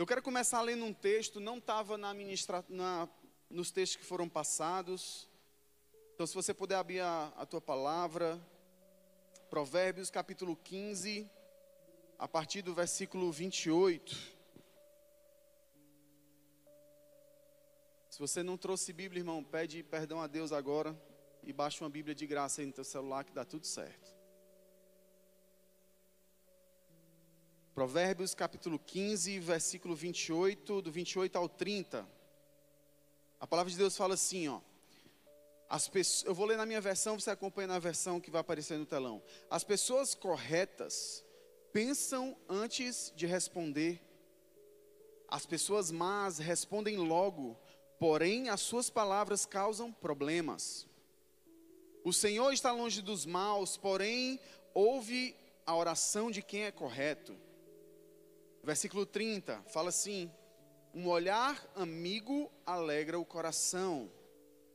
Eu quero começar lendo um texto, não estava na ministra... na... nos textos que foram passados. Então, se você puder abrir a, a tua palavra, Provérbios capítulo 15, a partir do versículo 28. Se você não trouxe Bíblia, irmão, pede perdão a Deus agora e baixa uma Bíblia de graça aí no teu celular que dá tudo certo. Provérbios capítulo 15, versículo 28, do 28 ao 30. A palavra de Deus fala assim, ó. As pessoas, eu vou ler na minha versão, você acompanha na versão que vai aparecer no telão. As pessoas corretas pensam antes de responder. As pessoas más respondem logo, porém as suas palavras causam problemas. O Senhor está longe dos maus, porém ouve a oração de quem é correto. Versículo 30 fala assim: Um olhar amigo alegra o coração,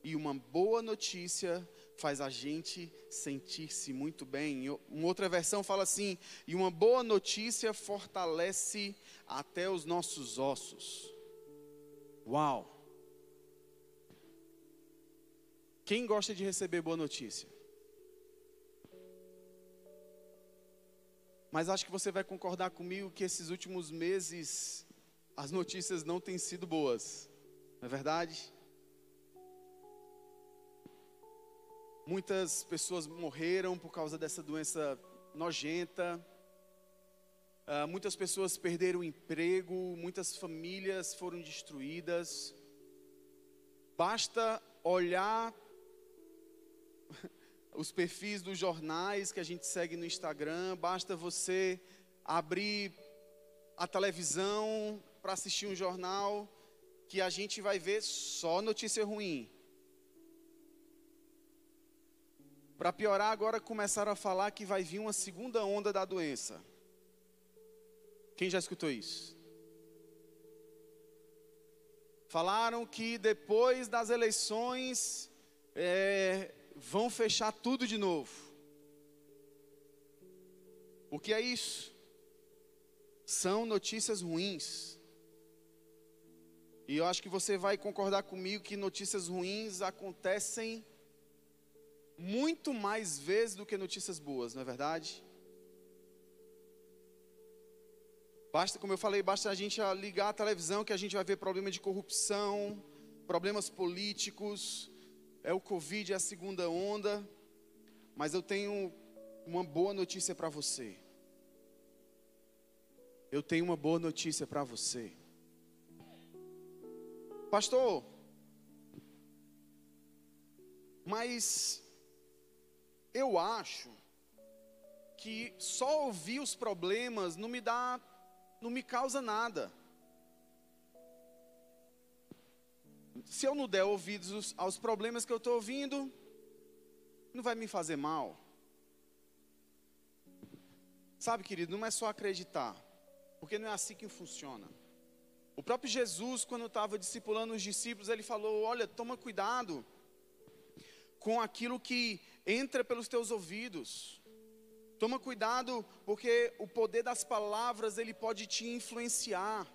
e uma boa notícia faz a gente sentir-se muito bem. Uma outra versão fala assim: E uma boa notícia fortalece até os nossos ossos. Uau! Quem gosta de receber boa notícia? Mas acho que você vai concordar comigo que esses últimos meses as notícias não têm sido boas, não é verdade? Muitas pessoas morreram por causa dessa doença nojenta. Uh, muitas pessoas perderam o emprego, muitas famílias foram destruídas. Basta olhar os perfis dos jornais que a gente segue no Instagram, basta você abrir a televisão para assistir um jornal que a gente vai ver só notícia ruim. Para piorar, agora começaram a falar que vai vir uma segunda onda da doença. Quem já escutou isso? Falaram que depois das eleições é, vão fechar tudo de novo. O que é isso? São notícias ruins. E eu acho que você vai concordar comigo que notícias ruins acontecem muito mais vezes do que notícias boas, não é verdade? Basta, como eu falei, basta a gente ligar a televisão que a gente vai ver problema de corrupção, problemas políticos, é o Covid, é a segunda onda, mas eu tenho uma boa notícia para você. Eu tenho uma boa notícia para você. Pastor, mas eu acho que só ouvir os problemas não me dá, não me causa nada. Se eu não der ouvidos aos problemas que eu estou ouvindo, não vai me fazer mal. Sabe, querido, não é só acreditar, porque não é assim que funciona. O próprio Jesus, quando estava discipulando os discípulos, ele falou: Olha, toma cuidado com aquilo que entra pelos teus ouvidos. Toma cuidado, porque o poder das palavras ele pode te influenciar.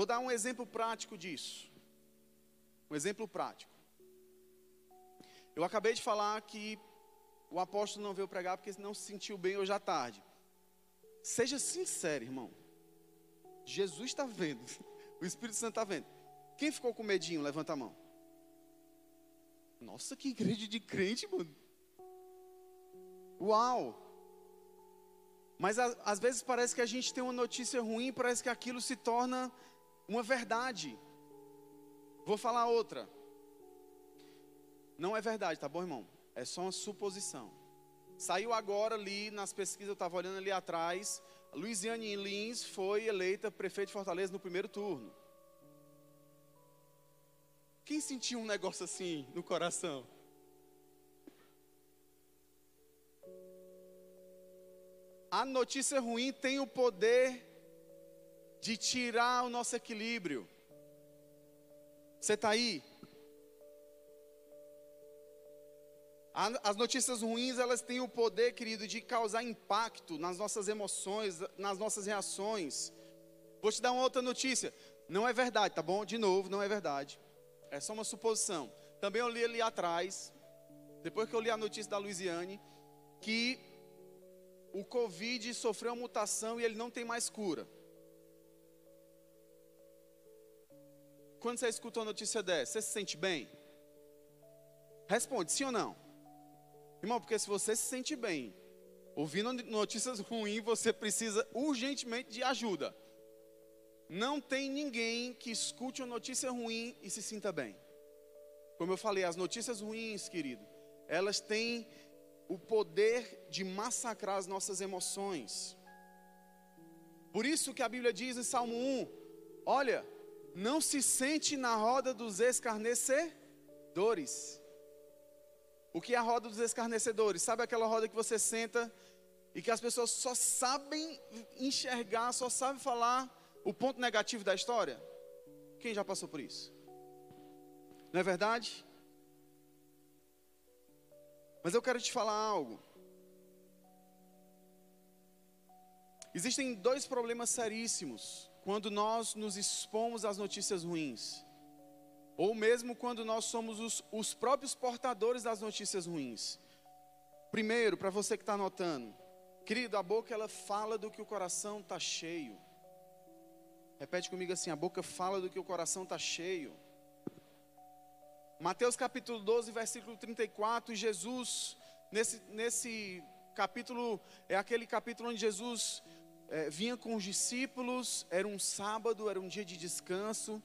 Vou dar um exemplo prático disso. Um exemplo prático. Eu acabei de falar que o apóstolo não veio pregar porque não se sentiu bem hoje à tarde. Seja sincero, irmão. Jesus está vendo. O Espírito Santo está vendo. Quem ficou com medinho? Levanta a mão. Nossa, que igreja de crente, mano. Uau! Mas às vezes parece que a gente tem uma notícia ruim, parece que aquilo se torna uma verdade. Vou falar outra. Não é verdade, tá bom, irmão? É só uma suposição. Saiu agora ali nas pesquisas, eu estava olhando ali atrás. Luiziane Lins foi eleita prefeito de Fortaleza no primeiro turno. Quem sentiu um negócio assim no coração? A notícia ruim tem o poder de tirar o nosso equilíbrio. Você está aí? As notícias ruins, elas têm o poder, querido, de causar impacto nas nossas emoções, nas nossas reações. Vou te dar uma outra notícia. Não é verdade, tá bom? De novo, não é verdade. É só uma suposição. Também eu li ali atrás, depois que eu li a notícia da Luiziane, que o Covid sofreu uma mutação e ele não tem mais cura. Quando você escuta uma notícia dessa, você se sente bem? Responde, sim ou não? Irmão, porque se você se sente bem, ouvindo notícias ruins, você precisa urgentemente de ajuda. Não tem ninguém que escute uma notícia ruim e se sinta bem. Como eu falei, as notícias ruins, querido, elas têm o poder de massacrar as nossas emoções. Por isso que a Bíblia diz em Salmo 1: Olha, não se sente na roda dos escarnecedores. O que é a roda dos escarnecedores? Sabe aquela roda que você senta e que as pessoas só sabem enxergar, só sabem falar o ponto negativo da história? Quem já passou por isso? Não é verdade? Mas eu quero te falar algo. Existem dois problemas seríssimos quando nós nos expomos às notícias ruins ou mesmo quando nós somos os, os próprios portadores das notícias ruins. Primeiro, para você que está anotando, querido, a boca ela fala do que o coração está cheio. Repete comigo assim: a boca fala do que o coração está cheio. Mateus capítulo 12, versículo 34, Jesus, nesse, nesse capítulo, é aquele capítulo onde Jesus é, vinha com os discípulos, era um sábado, era um dia de descanso.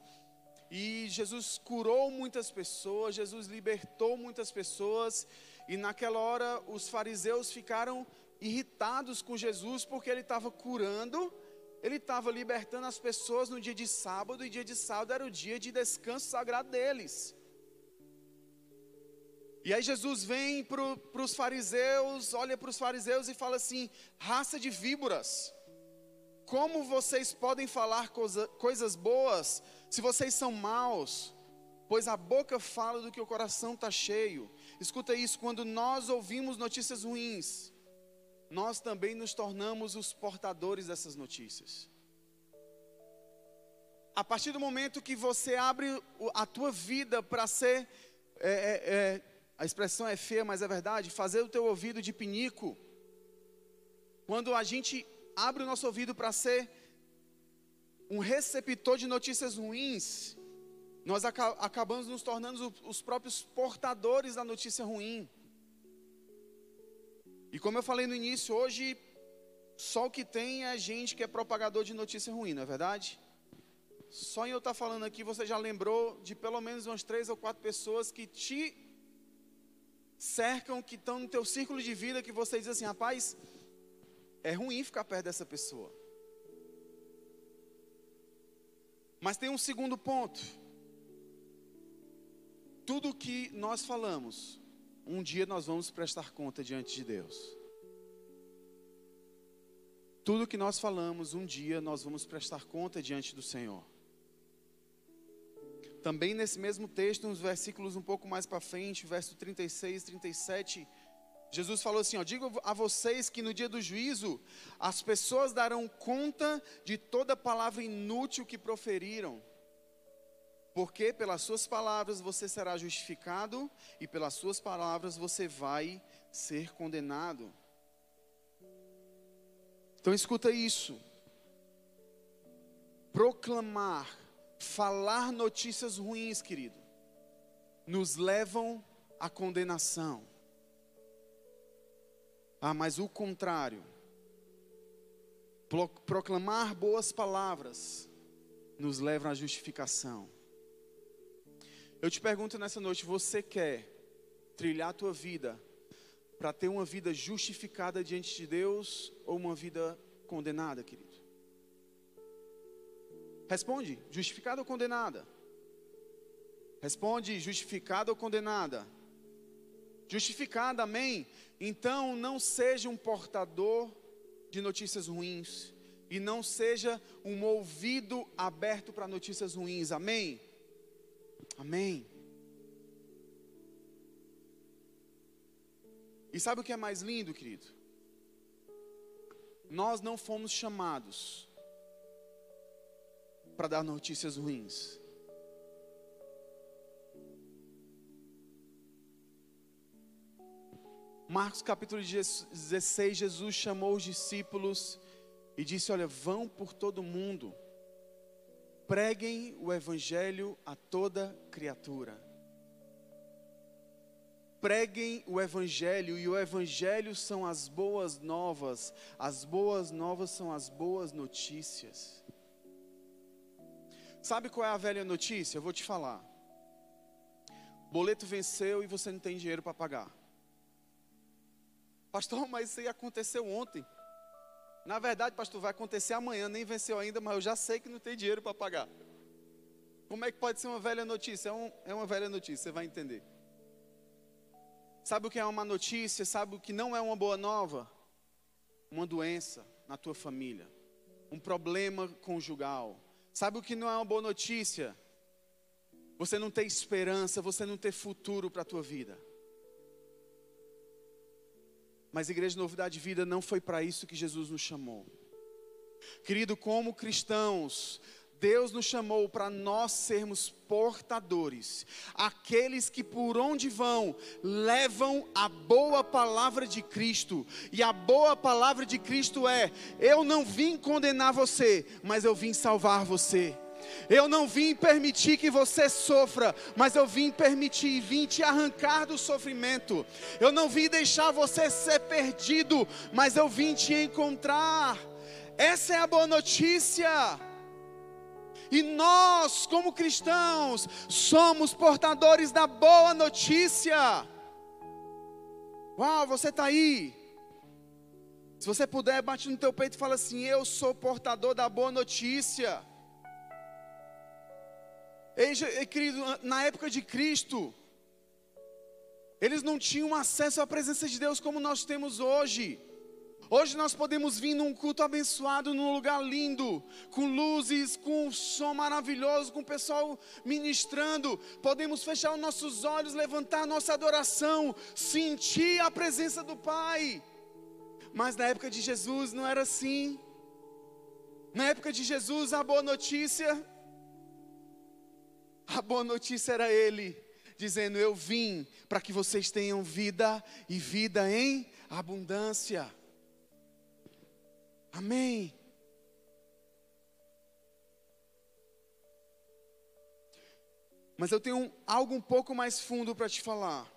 E Jesus curou muitas pessoas, Jesus libertou muitas pessoas, e naquela hora os fariseus ficaram irritados com Jesus porque ele estava curando, ele estava libertando as pessoas no dia de sábado, e dia de sábado era o dia de descanso sagrado deles. E aí Jesus vem para os fariseus, olha para os fariseus e fala assim: raça de víboras, como vocês podem falar coisa, coisas boas se vocês são maus? Pois a boca fala do que o coração está cheio. Escuta isso: quando nós ouvimos notícias ruins, nós também nos tornamos os portadores dessas notícias. A partir do momento que você abre a tua vida para ser, é, é, é, a expressão é feia, mas é verdade, fazer o teu ouvido de pinico. Quando a gente abre o nosso ouvido para ser um receptor de notícias ruins, nós acabamos nos tornando os próprios portadores da notícia ruim. E como eu falei no início, hoje só o que tem é gente que é propagador de notícia ruim, não é verdade? Só em eu estar falando aqui, você já lembrou de pelo menos umas três ou quatro pessoas que te cercam, que estão no teu círculo de vida, que você diz assim, rapaz, é ruim ficar perto dessa pessoa. Mas tem um segundo ponto. Tudo que nós falamos, um dia nós vamos prestar conta diante de Deus. Tudo que nós falamos, um dia nós vamos prestar conta diante do Senhor. Também nesse mesmo texto, uns versículos um pouco mais para frente, verso 36, 37, Jesus falou assim: ó, digo a vocês que no dia do juízo as pessoas darão conta de toda palavra inútil que proferiram. Porque pelas suas palavras você será justificado e pelas suas palavras você vai ser condenado. Então escuta isso. Proclamar, falar notícias ruins, querido, nos levam à condenação. Ah, mas o contrário. Proclamar boas palavras nos leva à justificação. Eu te pergunto nessa noite: você quer trilhar a tua vida para ter uma vida justificada diante de Deus ou uma vida condenada, querido? Responde: justificada ou condenada? Responde: justificada ou condenada? Justificada, amém? Então não seja um portador de notícias ruins e não seja um ouvido aberto para notícias ruins, amém? Amém. E sabe o que é mais lindo, querido? Nós não fomos chamados para dar notícias ruins. Marcos capítulo 16, Jesus chamou os discípulos e disse: Olha, vão por todo mundo, preguem o evangelho a toda criatura. Preguem o evangelho, e o evangelho são as boas novas, as boas novas são as boas notícias. Sabe qual é a velha notícia? Eu vou te falar. Boleto venceu e você não tem dinheiro para pagar. Pastor, mas isso aí aconteceu ontem. Na verdade, pastor, vai acontecer amanhã, nem venceu ainda, mas eu já sei que não tem dinheiro para pagar. Como é que pode ser uma velha notícia? É, um, é uma velha notícia, você vai entender. Sabe o que é uma notícia? Sabe o que não é uma boa nova? Uma doença na tua família, um problema conjugal. Sabe o que não é uma boa notícia? Você não ter esperança, você não ter futuro para a tua vida. Mas Igreja Novidade de Vida não foi para isso que Jesus nos chamou. Querido, como cristãos, Deus nos chamou para nós sermos portadores, aqueles que por onde vão levam a boa palavra de Cristo, e a boa palavra de Cristo é: eu não vim condenar você, mas eu vim salvar você. Eu não vim permitir que você sofra, mas eu vim permitir, vim te arrancar do sofrimento. Eu não vim deixar você ser perdido, mas eu vim te encontrar. Essa é a boa notícia. E nós, como cristãos, somos portadores da boa notícia. Uau, você está aí. Se você puder, bate no teu peito e fala assim: Eu sou portador da boa notícia. Ei, querido, na época de Cristo, eles não tinham acesso à presença de Deus como nós temos hoje. Hoje nós podemos vir num culto abençoado, num lugar lindo, com luzes, com um som maravilhoso, com o pessoal ministrando. Podemos fechar os nossos olhos, levantar nossa adoração, sentir a presença do Pai. Mas na época de Jesus não era assim. Na época de Jesus, a boa notícia a boa notícia era ele, dizendo: Eu vim para que vocês tenham vida e vida em abundância. Amém. Mas eu tenho algo um pouco mais fundo para te falar.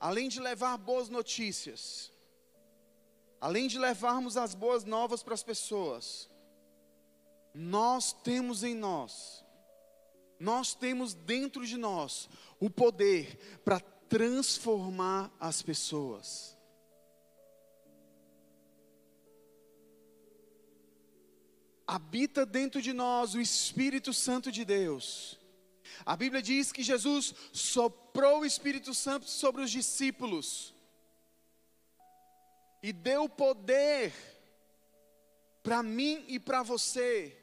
Além de levar boas notícias, além de levarmos as boas novas para as pessoas, nós temos em nós nós temos dentro de nós o poder para transformar as pessoas. Habita dentro de nós o Espírito Santo de Deus. A Bíblia diz que Jesus soprou o Espírito Santo sobre os discípulos e deu poder para mim e para você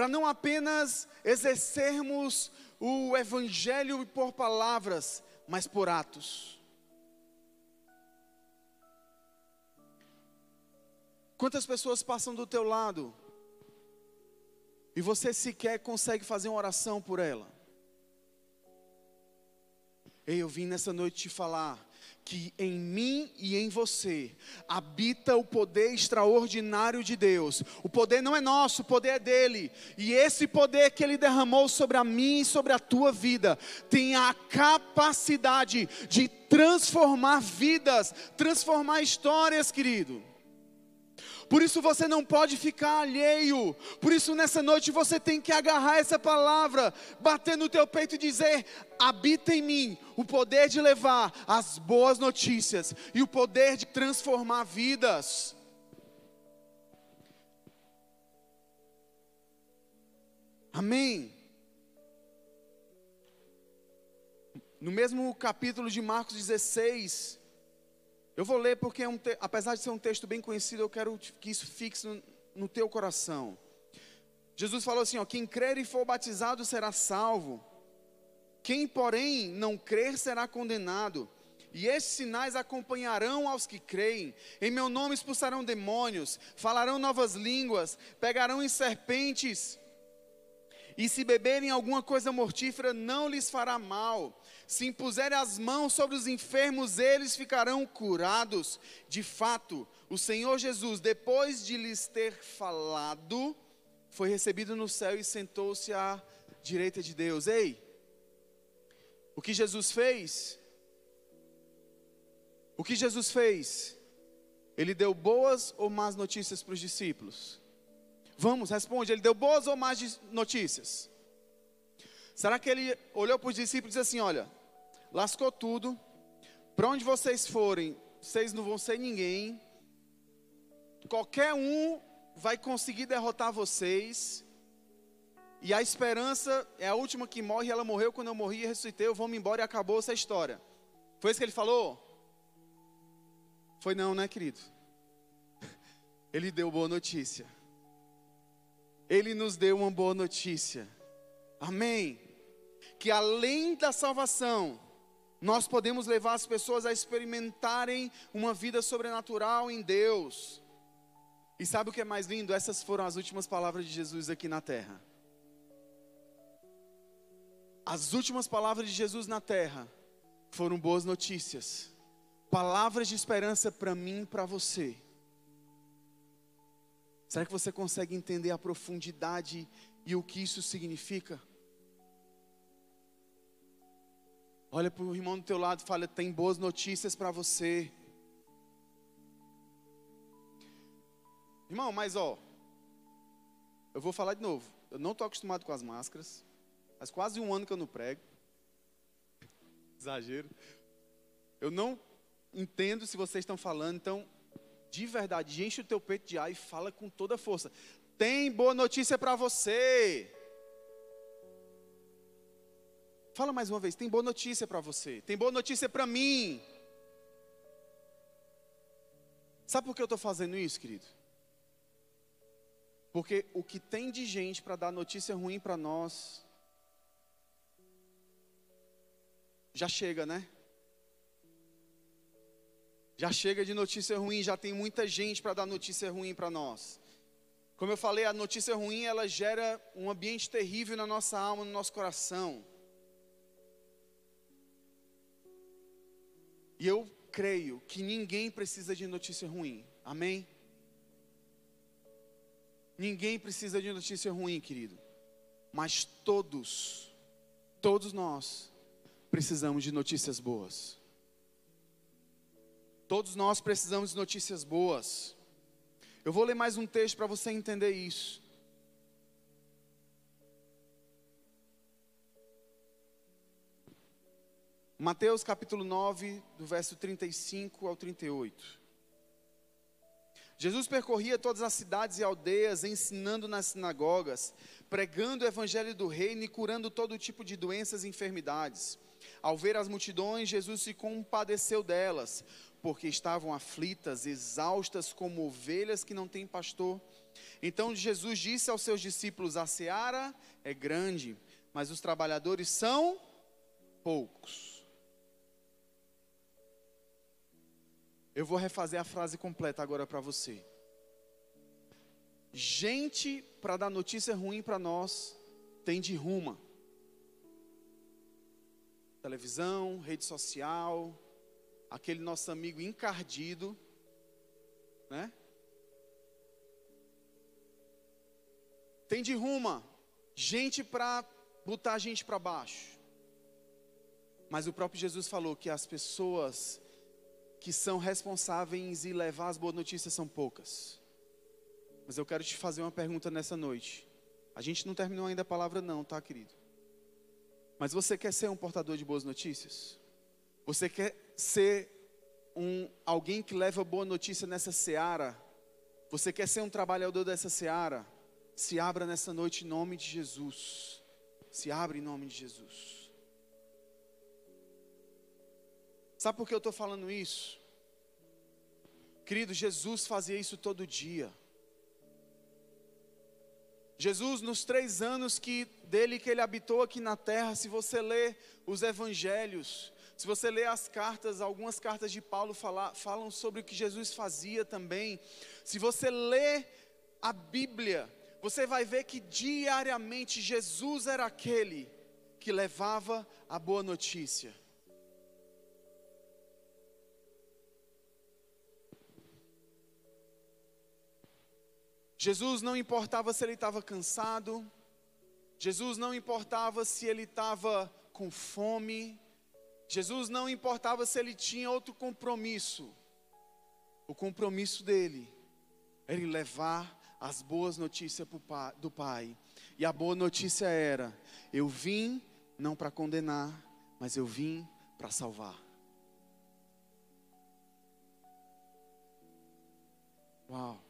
para não apenas exercermos o evangelho por palavras, mas por atos. Quantas pessoas passam do teu lado e você sequer consegue fazer uma oração por ela? Ei, eu vim nessa noite te falar que em mim e em você habita o poder extraordinário de Deus. O poder não é nosso, o poder é dele. E esse poder que ele derramou sobre a mim e sobre a tua vida tem a capacidade de transformar vidas, transformar histórias, querido. Por isso você não pode ficar alheio. Por isso nessa noite você tem que agarrar essa palavra, bater no teu peito e dizer: habita em mim o poder de levar as boas notícias e o poder de transformar vidas. Amém. No mesmo capítulo de Marcos 16, eu vou ler porque, é um te... apesar de ser um texto bem conhecido, eu quero que isso fixe no, no teu coração. Jesus falou assim: ó, quem crer e for batizado será salvo, quem, porém, não crer será condenado. E esses sinais acompanharão aos que creem. Em meu nome expulsarão demônios, falarão novas línguas, pegarão em serpentes. E se beberem alguma coisa mortífera, não lhes fará mal. Se impuserem as mãos sobre os enfermos, eles ficarão curados. De fato, o Senhor Jesus, depois de lhes ter falado, foi recebido no céu e sentou-se à direita de Deus. Ei, o que Jesus fez? O que Jesus fez? Ele deu boas ou más notícias para os discípulos? Vamos, responde. Ele deu boas ou más notícias? Será que ele olhou para os discípulos e disse assim: Olha, lascou tudo, para onde vocês forem, vocês não vão ser ninguém, qualquer um vai conseguir derrotar vocês, e a esperança é a última que morre, ela morreu quando eu morri e ressuscitei, eu vou me embora e acabou essa história. Foi isso que ele falou? Foi não, né, querido? Ele deu boa notícia. Ele nos deu uma boa notícia. Amém. Que além da salvação, nós podemos levar as pessoas a experimentarem uma vida sobrenatural em Deus. E sabe o que é mais lindo? Essas foram as últimas palavras de Jesus aqui na terra. As últimas palavras de Jesus na terra foram boas notícias, palavras de esperança para mim e para você. Será que você consegue entender a profundidade e o que isso significa? Olha para o irmão do teu lado e fala: tem boas notícias para você. Irmão, mas ó, eu vou falar de novo. Eu não estou acostumado com as máscaras. Faz quase um ano que eu não prego. Exagero. Eu não entendo se vocês estão falando, então, de verdade, enche o teu peito de ar e fala com toda força. Tem boa notícia para você. Fala mais uma vez, tem boa notícia para você. Tem boa notícia para mim. Sabe por que eu estou fazendo isso, querido? Porque o que tem de gente para dar notícia ruim para nós, já chega, né? Já chega de notícia ruim, já tem muita gente para dar notícia ruim para nós. Como eu falei, a notícia ruim ela gera um ambiente terrível na nossa alma, no nosso coração. E eu creio que ninguém precisa de notícia ruim. Amém? Ninguém precisa de notícia ruim, querido. Mas todos, todos nós precisamos de notícias boas. Todos nós precisamos de notícias boas. Eu vou ler mais um texto para você entender isso. Mateus capítulo 9, do verso 35 ao 38. Jesus percorria todas as cidades e aldeias, ensinando nas sinagogas, pregando o evangelho do reino e curando todo tipo de doenças e enfermidades. Ao ver as multidões, Jesus se compadeceu delas, porque estavam aflitas, exaustas como ovelhas que não têm pastor. Então Jesus disse aos seus discípulos: A seara é grande, mas os trabalhadores são poucos. Eu vou refazer a frase completa agora para você. Gente para dar notícia ruim para nós tem de ruma televisão, rede social, aquele nosso amigo encardido, né? Tem de ruma, gente para botar a gente para baixo. Mas o próprio Jesus falou que as pessoas que são responsáveis em levar as boas notícias são poucas. Mas eu quero te fazer uma pergunta nessa noite. A gente não terminou ainda a palavra não, tá, querido? Mas você quer ser um portador de boas notícias? Você quer ser um alguém que leva boa notícia nessa seara? Você quer ser um trabalhador dessa seara? Se abra nessa noite em nome de Jesus. Se abra em nome de Jesus. Sabe por que eu estou falando isso? Querido, Jesus fazia isso todo dia. Jesus, nos três anos que dele que ele habitou aqui na terra, se você ler os evangelhos, Se você ler as cartas, algumas cartas de Paulo fala, falam sobre o que Jesus fazia também. Se você lê a Bíblia, você vai ver que diariamente Jesus era aquele que levava a boa notícia. Jesus não importava se ele estava cansado, Jesus não importava se ele estava com fome, Jesus não importava se ele tinha outro compromisso. O compromisso dele era levar as boas notícias do Pai. E a boa notícia era: eu vim não para condenar, mas eu vim para salvar. Uau.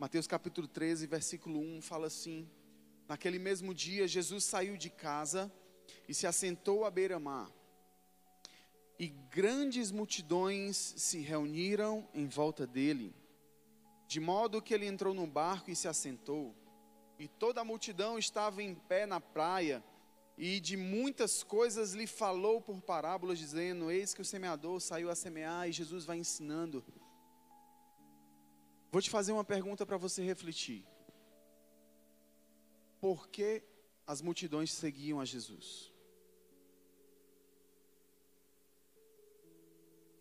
Mateus capítulo 13, versículo 1 fala assim: Naquele mesmo dia, Jesus saiu de casa e se assentou à beira-mar. E grandes multidões se reuniram em volta dele, de modo que ele entrou no barco e se assentou. E toda a multidão estava em pé na praia, e de muitas coisas lhe falou por parábolas, dizendo: Eis que o semeador saiu a semear, e Jesus vai ensinando. Vou te fazer uma pergunta para você refletir por que as multidões seguiam a Jesus.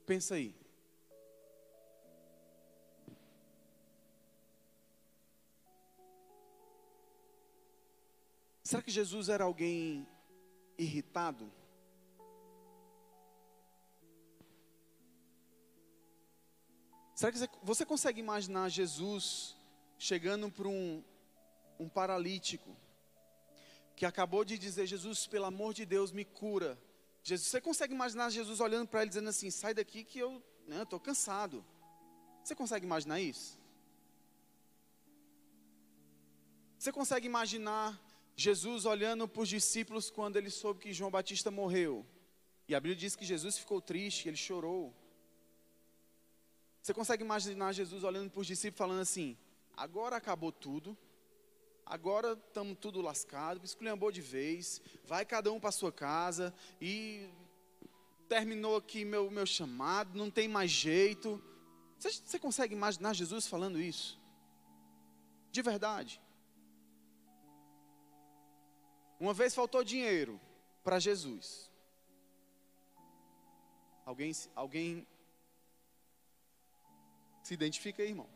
Pensa aí. Será que Jesus era alguém irritado? Será que você consegue imaginar Jesus chegando para um, um paralítico que acabou de dizer: Jesus, pelo amor de Deus, me cura. Jesus, você consegue imaginar Jesus olhando para ele dizendo assim: sai daqui que eu estou né, cansado. Você consegue imaginar isso? Você consegue imaginar Jesus olhando para os discípulos quando ele soube que João Batista morreu? E a Bíblia diz que Jesus ficou triste, ele chorou. Você consegue imaginar Jesus olhando para os discípulos falando assim: agora acabou tudo, agora estamos tudo lascado, esculhambou de vez, vai cada um para sua casa e terminou aqui meu, meu chamado, não tem mais jeito. Você, você consegue imaginar Jesus falando isso? De verdade. Uma vez faltou dinheiro para Jesus. Alguém, alguém se identifica aí, irmão?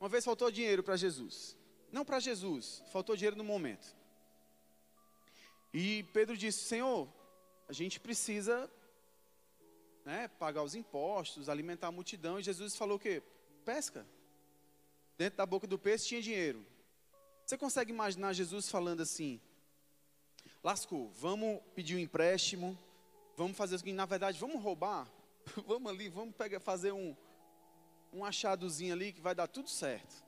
Uma vez faltou dinheiro para Jesus. Não para Jesus, faltou dinheiro no momento. E Pedro disse: Senhor, a gente precisa né, pagar os impostos, alimentar a multidão. E Jesus falou o quê? Pesca. Dentro da boca do peixe tinha dinheiro. Você consegue imaginar Jesus falando assim: Lascou, vamos pedir um empréstimo, vamos fazer o seguinte, na verdade, vamos roubar, vamos ali, vamos pegar, fazer um, um achadozinho ali que vai dar tudo certo.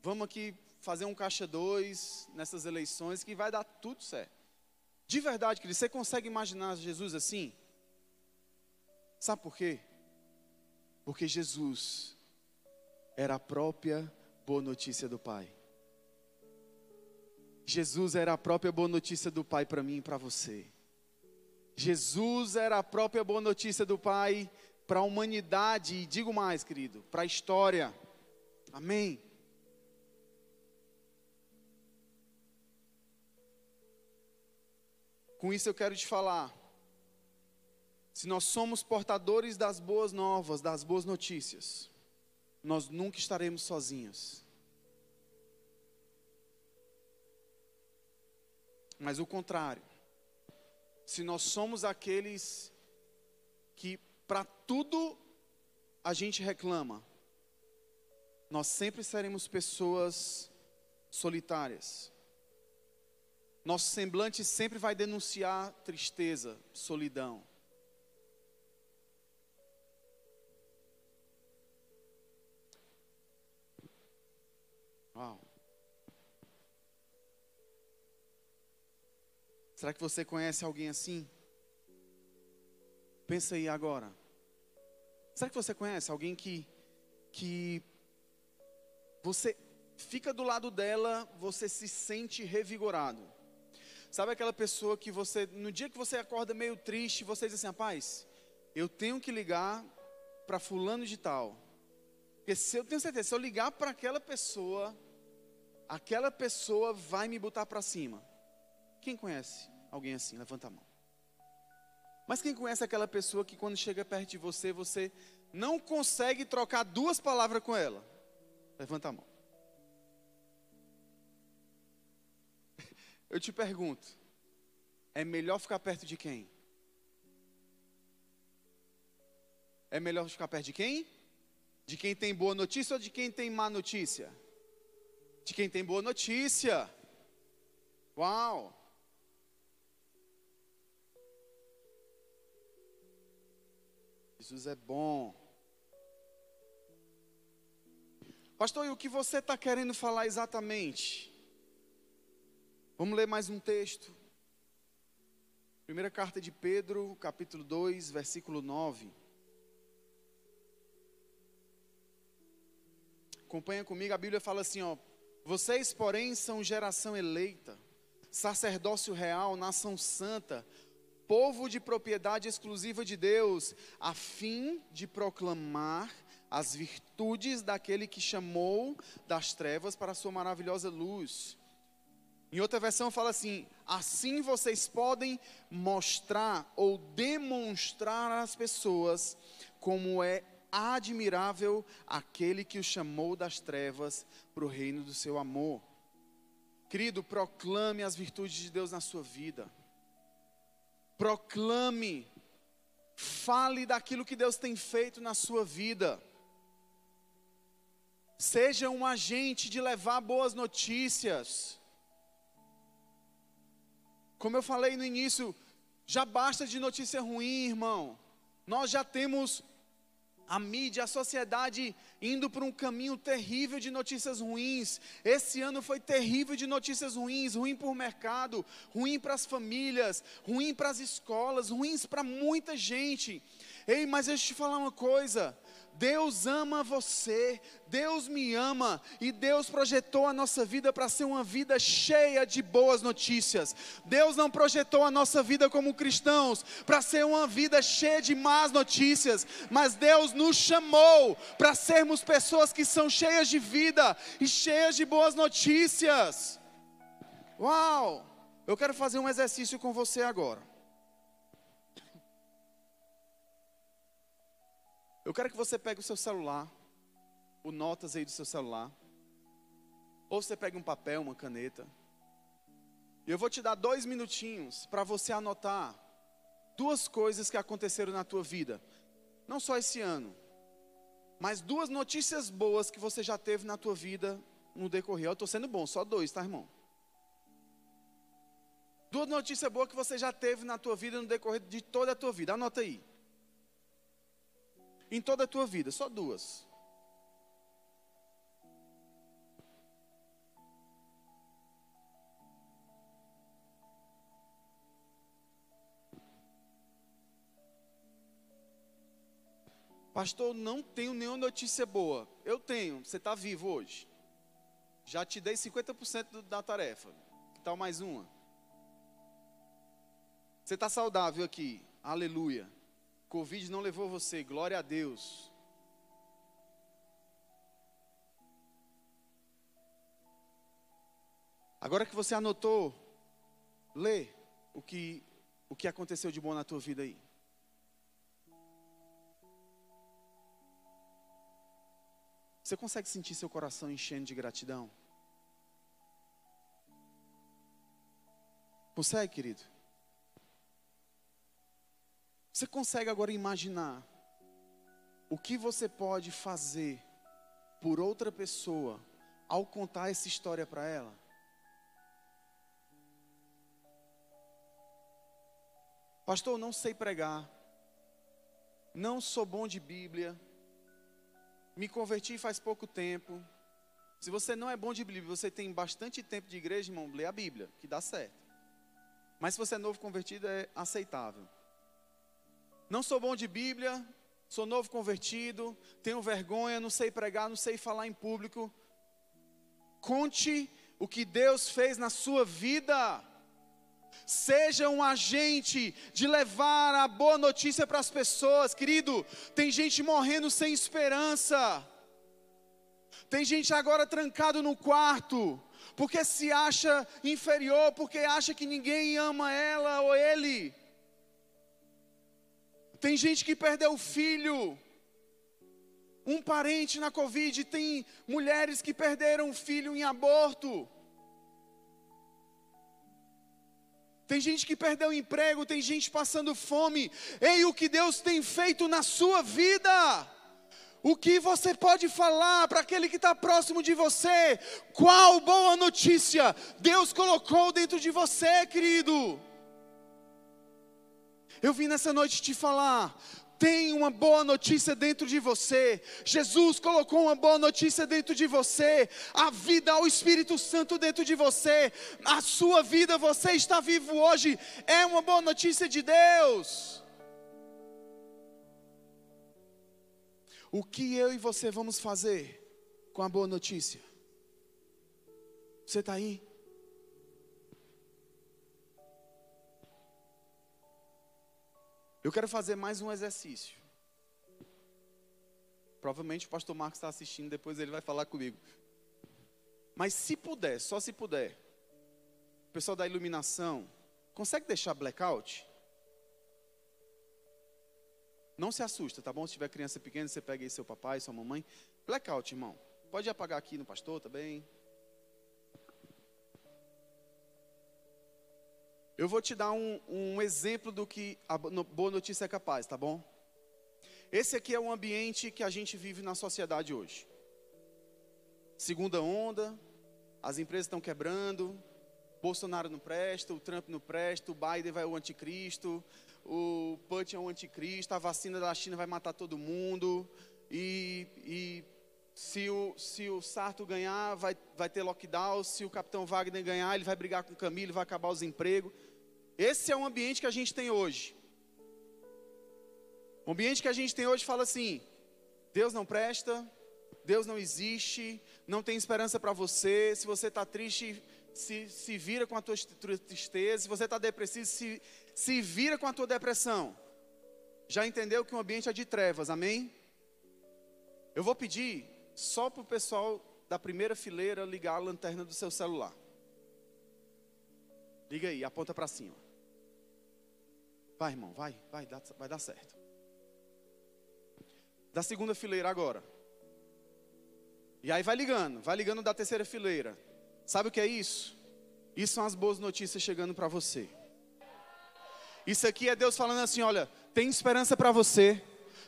Vamos aqui fazer um caixa dois nessas eleições que vai dar tudo certo. De verdade, querido, você consegue imaginar Jesus assim? Sabe por quê? Porque Jesus era a própria boa notícia do Pai. Jesus era a própria boa notícia do Pai para mim e para você. Jesus era a própria boa notícia do Pai para a humanidade e digo mais, querido, para a história. Amém. Com isso eu quero te falar. Se nós somos portadores das boas novas, das boas notícias, nós nunca estaremos sozinhos. Mas o contrário. Se nós somos aqueles que para tudo a gente reclama, nós sempre seremos pessoas solitárias. Nosso semblante sempre vai denunciar tristeza, solidão. Uau. Será que você conhece alguém assim? Pensa aí agora. Será que você conhece alguém que que você fica do lado dela, você se sente revigorado? Sabe aquela pessoa que você, no dia que você acorda meio triste, você diz assim, rapaz, eu tenho que ligar para fulano de tal. Porque se eu tenho certeza, se eu ligar para aquela pessoa, aquela pessoa vai me botar para cima. Quem conhece alguém assim? Levanta a mão. Mas quem conhece aquela pessoa que quando chega perto de você, você não consegue trocar duas palavras com ela? Levanta a mão. Eu te pergunto, é melhor ficar perto de quem? É melhor ficar perto de quem? De quem tem boa notícia ou de quem tem má notícia? De quem tem boa notícia. Uau! Jesus é bom. Pastor, e o que você está querendo falar exatamente? Vamos ler mais um texto. Primeira carta de Pedro, capítulo 2, versículo 9. Acompanha comigo, a Bíblia fala assim, ó: Vocês, porém, são geração eleita, sacerdócio real, nação santa, povo de propriedade exclusiva de Deus, a fim de proclamar as virtudes daquele que chamou das trevas para a sua maravilhosa luz. Em outra versão fala assim: assim vocês podem mostrar ou demonstrar às pessoas como é admirável aquele que o chamou das trevas para o reino do seu amor. Querido, proclame as virtudes de Deus na sua vida. Proclame, fale daquilo que Deus tem feito na sua vida. Seja um agente de levar boas notícias. Como eu falei no início, já basta de notícia ruim, irmão. Nós já temos a mídia, a sociedade indo por um caminho terrível de notícias ruins. Esse ano foi terrível de notícias ruins, ruim para o mercado, ruim para as famílias, ruim para as escolas, ruins para muita gente. Ei, mas deixa eu te falar uma coisa. Deus ama você, Deus me ama e Deus projetou a nossa vida para ser uma vida cheia de boas notícias. Deus não projetou a nossa vida como cristãos para ser uma vida cheia de más notícias, mas Deus nos chamou para sermos pessoas que são cheias de vida e cheias de boas notícias. Uau! Eu quero fazer um exercício com você agora. Eu quero que você pegue o seu celular, o notas aí do seu celular, ou você pegue um papel, uma caneta, e eu vou te dar dois minutinhos para você anotar duas coisas que aconteceram na tua vida, não só esse ano, mas duas notícias boas que você já teve na tua vida no decorrer. Eu estou sendo bom, só dois, tá, irmão? Duas notícias boas que você já teve na tua vida no decorrer de toda a tua vida. Anota aí em toda a tua vida? Só duas. Pastor, não tenho nenhuma notícia boa. Eu tenho, você está vivo hoje. Já te dei 50% da tarefa. Que tal mais uma? Você está saudável aqui. Aleluia. Covid não levou você, glória a Deus. Agora que você anotou, lê o que, o que aconteceu de bom na tua vida aí. Você consegue sentir seu coração enchendo de gratidão? Consegue, querido? Você consegue agora imaginar o que você pode fazer por outra pessoa ao contar essa história para ela? Pastor, não sei pregar, não sou bom de Bíblia, me converti faz pouco tempo. Se você não é bom de Bíblia, você tem bastante tempo de igreja, irmão, lê a Bíblia, que dá certo. Mas se você é novo convertido, é aceitável. Não sou bom de Bíblia, sou novo convertido, tenho vergonha, não sei pregar, não sei falar em público. Conte o que Deus fez na sua vida. Seja um agente de levar a boa notícia para as pessoas, querido. Tem gente morrendo sem esperança. Tem gente agora trancado no quarto, porque se acha inferior, porque acha que ninguém ama ela ou ele. Tem gente que perdeu o filho, um parente na Covid, tem mulheres que perderam o filho em aborto. Tem gente que perdeu o emprego, tem gente passando fome. Ei, o que Deus tem feito na sua vida? O que você pode falar para aquele que está próximo de você? Qual boa notícia Deus colocou dentro de você, querido? Eu vim nessa noite te falar tem uma boa notícia dentro de você. Jesus colocou uma boa notícia dentro de você. A vida ao Espírito Santo dentro de você. A sua vida, você está vivo hoje. É uma boa notícia de Deus. O que eu e você vamos fazer com a boa notícia? Você está aí? Eu quero fazer mais um exercício. Provavelmente o pastor Marcos está assistindo, depois ele vai falar comigo. Mas se puder, só se puder, o pessoal da iluminação, consegue deixar blackout? Não se assusta, tá bom? Se tiver criança pequena, você pega aí seu papai, sua mamãe. Blackout, irmão. Pode apagar aqui no pastor também. Eu vou te dar um, um exemplo do que a boa notícia é capaz, tá bom? Esse aqui é o ambiente que a gente vive na sociedade hoje. Segunda onda, as empresas estão quebrando, Bolsonaro não presta, o Trump não presta, o Biden vai o anticristo, o Putin é o anticristo, a vacina da China vai matar todo mundo, e, e se, o, se o Sarto ganhar, vai, vai ter lockdown, se o Capitão Wagner ganhar, ele vai brigar com o Camilo, vai acabar os empregos. Esse é o ambiente que a gente tem hoje. O ambiente que a gente tem hoje fala assim: Deus não presta, Deus não existe, não tem esperança para você. Se você está triste, se, se vira com a tua tristeza. Se você está depressivo, se, se vira com a tua depressão. Já entendeu que o ambiente é de trevas, amém? Eu vou pedir só para o pessoal da primeira fileira ligar a lanterna do seu celular. Liga aí, aponta para cima. Vai, irmão, vai, vai, dá, vai dar certo. Da segunda fileira agora. E aí vai ligando, vai ligando da terceira fileira. Sabe o que é isso? Isso são as boas notícias chegando para você. Isso aqui é Deus falando assim: olha, tem esperança para você,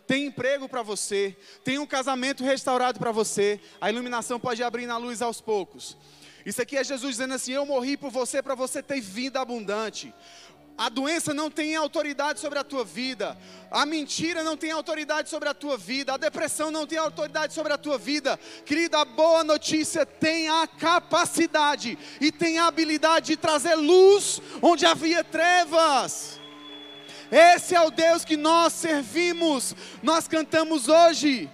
tem emprego para você, tem um casamento restaurado para você, a iluminação pode abrir na luz aos poucos. Isso aqui é Jesus dizendo assim: Eu morri por você para você ter vida abundante. A doença não tem autoridade sobre a tua vida. A mentira não tem autoridade sobre a tua vida. A depressão não tem autoridade sobre a tua vida. Querida, a boa notícia tem a capacidade e tem a habilidade de trazer luz onde havia trevas. Esse é o Deus que nós servimos. Nós cantamos hoje.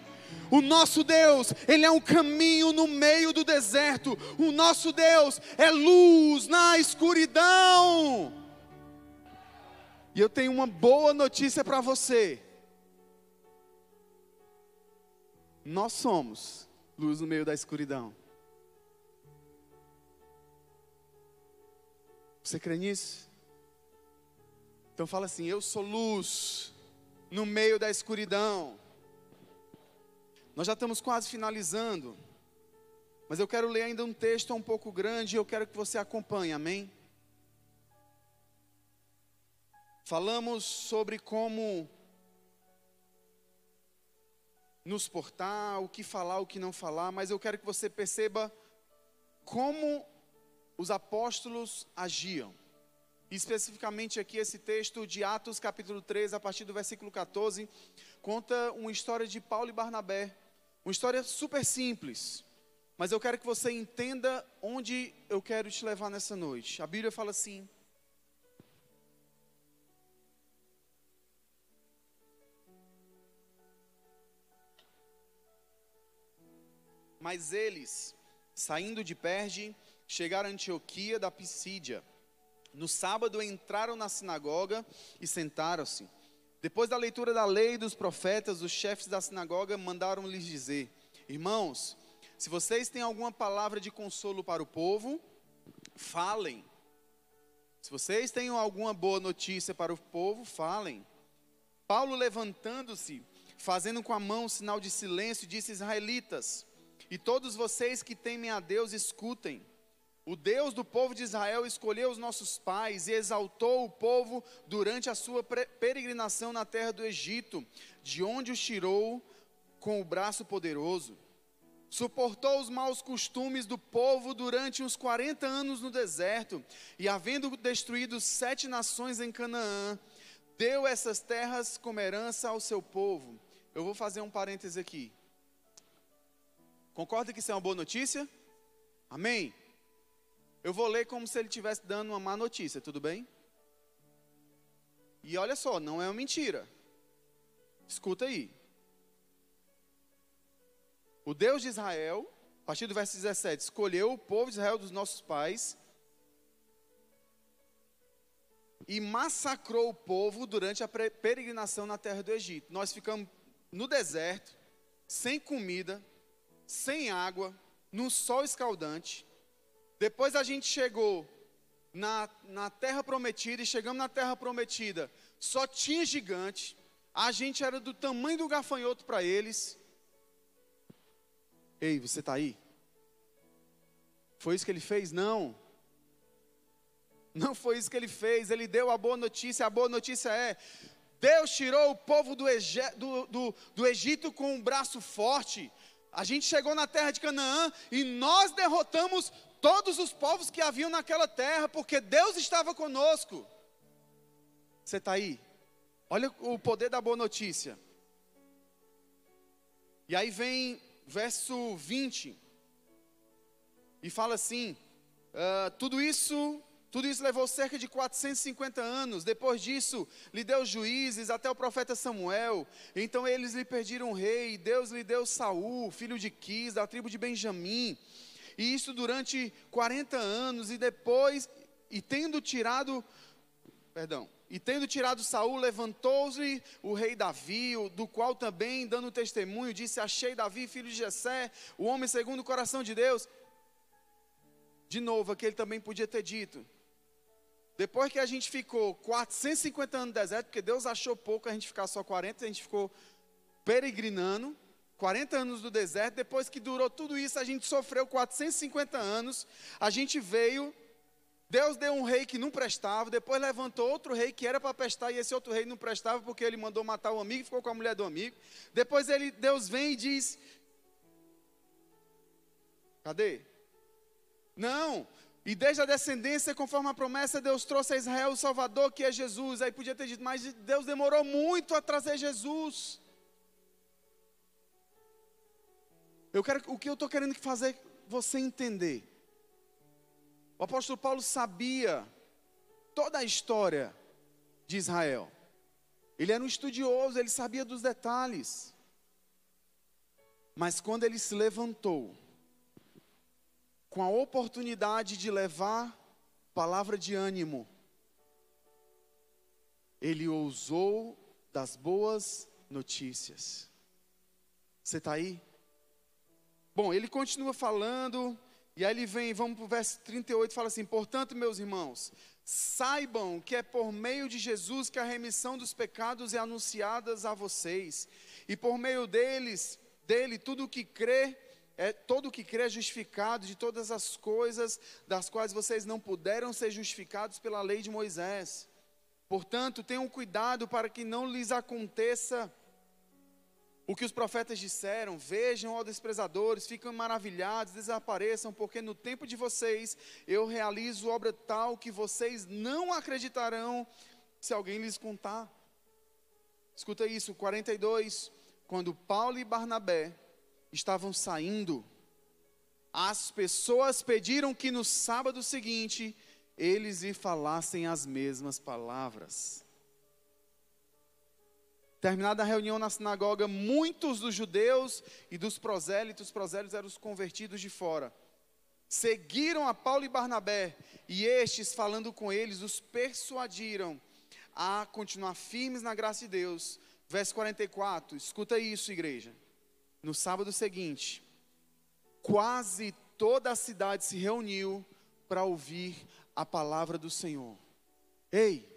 O nosso Deus, Ele é um caminho no meio do deserto. O nosso Deus é luz na escuridão. E eu tenho uma boa notícia para você. Nós somos luz no meio da escuridão. Você crê nisso? Então fala assim: Eu sou luz no meio da escuridão. Nós já estamos quase finalizando, mas eu quero ler ainda um texto um pouco grande e eu quero que você acompanhe, amém? Falamos sobre como nos portar, o que falar, o que não falar, mas eu quero que você perceba como os apóstolos agiam. Especificamente aqui esse texto de Atos capítulo 3, a partir do versículo 14, conta uma história de Paulo e Barnabé. Uma história super simples, mas eu quero que você entenda onde eu quero te levar nessa noite. A Bíblia fala assim: Mas eles, saindo de Perge, chegaram a Antioquia da Pisídia. No sábado entraram na sinagoga e sentaram-se. Depois da leitura da lei e dos profetas, os chefes da sinagoga mandaram lhes dizer: Irmãos, se vocês têm alguma palavra de consolo para o povo, falem. Se vocês têm alguma boa notícia para o povo, falem. Paulo, levantando-se, fazendo com a mão sinal de silêncio, disse: Israelitas, e todos vocês que temem a Deus, escutem. O Deus do povo de Israel escolheu os nossos pais e exaltou o povo durante a sua peregrinação na terra do Egito, de onde os tirou com o braço poderoso. Suportou os maus costumes do povo durante uns 40 anos no deserto, e havendo destruído sete nações em Canaã, deu essas terras como herança ao seu povo. Eu vou fazer um parêntese aqui. Concorda que isso é uma boa notícia? Amém? Eu vou ler como se ele estivesse dando uma má notícia, tudo bem? E olha só, não é uma mentira. Escuta aí. O Deus de Israel, a partir do verso 17, escolheu o povo de Israel dos nossos pais e massacrou o povo durante a peregrinação na terra do Egito. Nós ficamos no deserto, sem comida, sem água, no sol escaldante. Depois a gente chegou na, na terra prometida e chegamos na terra prometida. Só tinha gigante. A gente era do tamanho do gafanhoto para eles. Ei, você está aí? Foi isso que ele fez? Não. Não foi isso que ele fez. Ele deu a boa notícia. A boa notícia é: Deus tirou o povo do, Ege, do, do, do Egito com um braço forte. A gente chegou na terra de Canaã e nós derrotamos todos os povos que haviam naquela terra, porque Deus estava conosco. Você está aí? Olha o poder da boa notícia. E aí vem verso 20, e fala assim: uh, tudo isso. Tudo isso levou cerca de 450 anos. Depois disso, lhe deu juízes até o profeta Samuel. Então eles lhe pediram um rei. Deus lhe deu Saul, filho de Quis, da tribo de Benjamim e isso durante 40 anos, e depois, e tendo tirado, perdão, e tendo tirado Saul, levantou-se o rei Davi, do qual também, dando testemunho, disse: Achei Davi, filho de Jessé, o homem segundo o coração de Deus. De novo, aquele também podia ter dito. Depois que a gente ficou 450 anos no deserto, porque Deus achou pouco a gente ficar só 40, a gente ficou peregrinando. 40 anos do deserto, depois que durou tudo isso, a gente sofreu 450 anos, a gente veio, Deus deu um rei que não prestava, depois levantou outro rei que era para prestar, e esse outro rei não prestava porque ele mandou matar o amigo e ficou com a mulher do amigo. Depois ele, Deus vem e diz: Cadê? Não, e desde a descendência, conforme a promessa, Deus trouxe a Israel o Salvador, que é Jesus. Aí podia ter dito, mas Deus demorou muito a trazer Jesus. Eu quero, o que eu estou querendo fazer você entender. O apóstolo Paulo sabia toda a história de Israel. Ele era um estudioso, ele sabia dos detalhes. Mas quando ele se levantou, com a oportunidade de levar palavra de ânimo, ele ousou das boas notícias. Você está aí? Bom, ele continua falando, e aí ele vem, vamos para o verso 38, fala assim: Portanto, meus irmãos, saibam que é por meio de Jesus que a remissão dos pecados é anunciada a vocês, e por meio deles, dele, tudo o que crê, é, todo o que crê é justificado de todas as coisas das quais vocês não puderam ser justificados pela lei de Moisés. Portanto, tenham cuidado para que não lhes aconteça o que os profetas disseram, vejam, ó desprezadores, ficam maravilhados, desapareçam, porque no tempo de vocês eu realizo obra tal que vocês não acreditarão se alguém lhes contar. Escuta isso, 42, quando Paulo e Barnabé estavam saindo, as pessoas pediram que no sábado seguinte eles lhe falassem as mesmas palavras. Terminada a reunião na sinagoga, muitos dos judeus e dos prosélitos, prosélitos eram os convertidos de fora, seguiram a Paulo e Barnabé, e estes, falando com eles, os persuadiram a continuar firmes na graça de Deus. Verso 44, escuta isso, igreja. No sábado seguinte, quase toda a cidade se reuniu para ouvir a palavra do Senhor. Ei,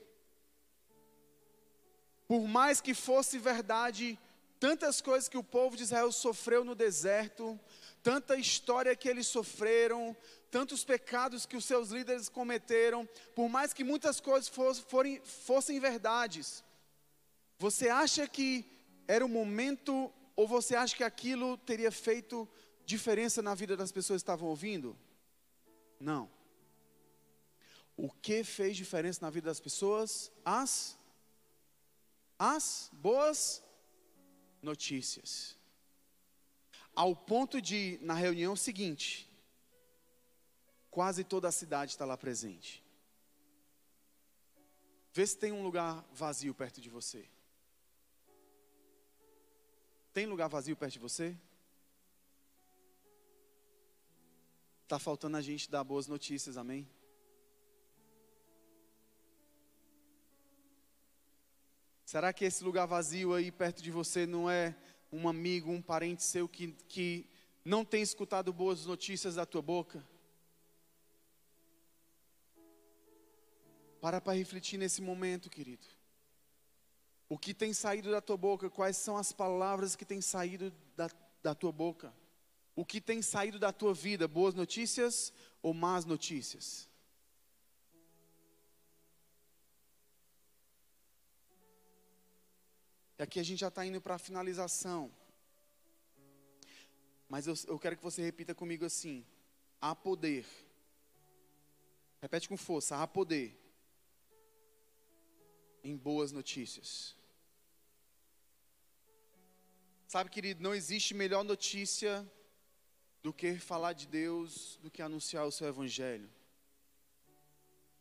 por mais que fosse verdade, tantas coisas que o povo de Israel sofreu no deserto, tanta história que eles sofreram, tantos pecados que os seus líderes cometeram, por mais que muitas coisas fossem, fossem verdades, você acha que era o momento, ou você acha que aquilo teria feito diferença na vida das pessoas que estavam ouvindo? Não. O que fez diferença na vida das pessoas? As as boas notícias. Ao ponto de, na reunião seguinte, quase toda a cidade está lá presente. Vê se tem um lugar vazio perto de você. Tem lugar vazio perto de você? Está faltando a gente dar boas notícias, amém? Será que esse lugar vazio aí perto de você não é um amigo, um parente seu que, que não tem escutado boas notícias da tua boca? Para para refletir nesse momento, querido. O que tem saído da tua boca? Quais são as palavras que têm saído da, da tua boca? O que tem saído da tua vida? Boas notícias ou más notícias? E aqui a gente já está indo para a finalização. Mas eu, eu quero que você repita comigo assim: há poder. Repete com força: há poder em boas notícias. Sabe, querido, não existe melhor notícia do que falar de Deus, do que anunciar o seu evangelho.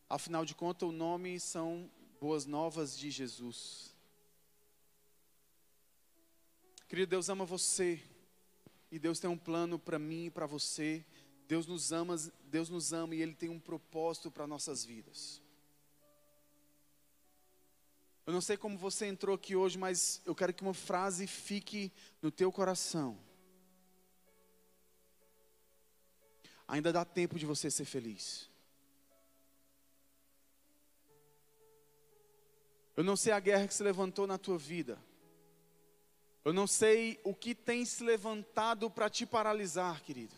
Afinal de contas, o nome são Boas Novas de Jesus. Querido, Deus ama você. E Deus tem um plano para mim e para você. Deus nos ama, Deus nos ama e Ele tem um propósito para nossas vidas. Eu não sei como você entrou aqui hoje, mas eu quero que uma frase fique no teu coração. Ainda dá tempo de você ser feliz. Eu não sei a guerra que se levantou na tua vida. Eu não sei o que tem se levantado para te paralisar, querido,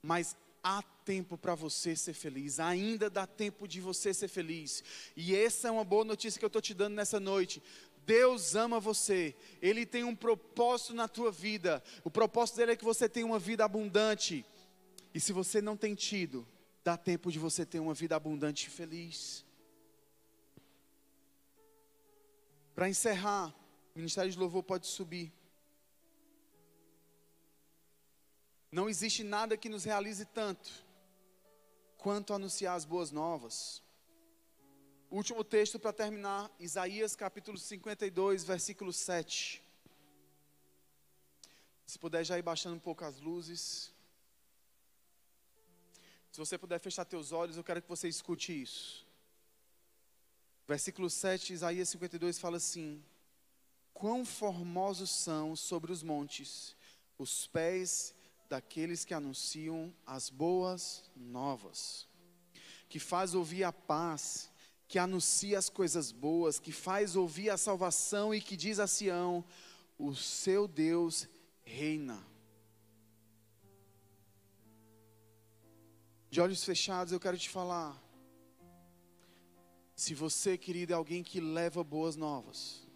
mas há tempo para você ser feliz, ainda dá tempo de você ser feliz, e essa é uma boa notícia que eu estou te dando nessa noite. Deus ama você, Ele tem um propósito na tua vida, o propósito dele é que você tenha uma vida abundante, e se você não tem tido, dá tempo de você ter uma vida abundante e feliz. Para encerrar, ministério de louvor pode subir. Não existe nada que nos realize tanto quanto anunciar as boas novas. Último texto para terminar, Isaías capítulo 52, versículo 7. Se puder já ir baixando um pouco as luzes. Se você puder fechar teus olhos, eu quero que você escute isso. Versículo 7, Isaías 52 fala assim: quão formosos são sobre os montes os pés daqueles que anunciam as boas novas, que faz ouvir a paz, que anuncia as coisas boas, que faz ouvir a salvação e que diz a Sião: o seu Deus reina. De olhos fechados, eu quero te falar. Se você, querido, é alguém que leva boas novas,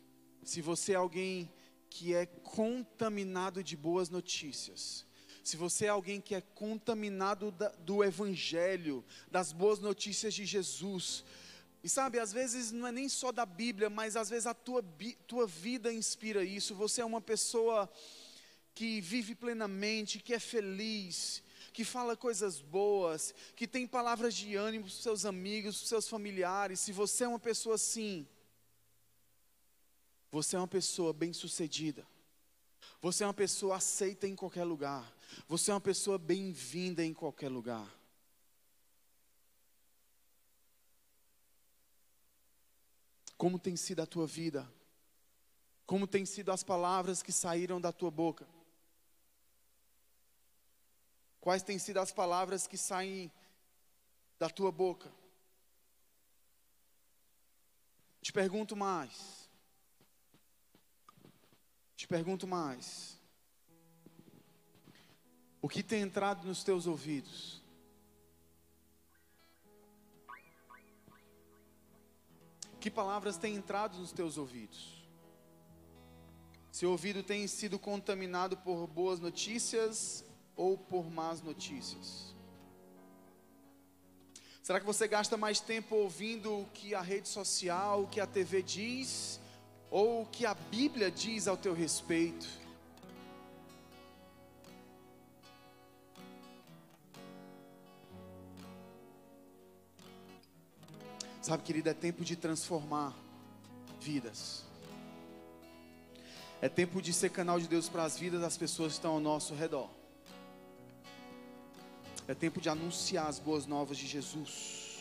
se você é alguém que é contaminado de boas notícias, se você é alguém que é contaminado da, do Evangelho, das boas notícias de Jesus, e sabe, às vezes não é nem só da Bíblia, mas às vezes a tua, tua vida inspira isso. Você é uma pessoa que vive plenamente, que é feliz, que fala coisas boas, que tem palavras de ânimo para os seus amigos, para os seus familiares. Se você é uma pessoa assim, você é uma pessoa bem-sucedida. Você é uma pessoa aceita em qualquer lugar. Você é uma pessoa bem-vinda em qualquer lugar. Como tem sido a tua vida? Como tem sido as palavras que saíram da tua boca? Quais têm sido as palavras que saem da tua boca? Te pergunto mais. Te pergunto mais. O que tem entrado nos teus ouvidos? Que palavras têm entrado nos teus ouvidos? Seu ouvido tem sido contaminado por boas notícias ou por más notícias? Será que você gasta mais tempo ouvindo o que a rede social, o que a TV diz, ou o que a Bíblia diz ao teu respeito? Sabe, querido, é tempo de transformar vidas. É tempo de ser canal de Deus para as vidas das pessoas que estão ao nosso redor. É tempo de anunciar as boas novas de Jesus.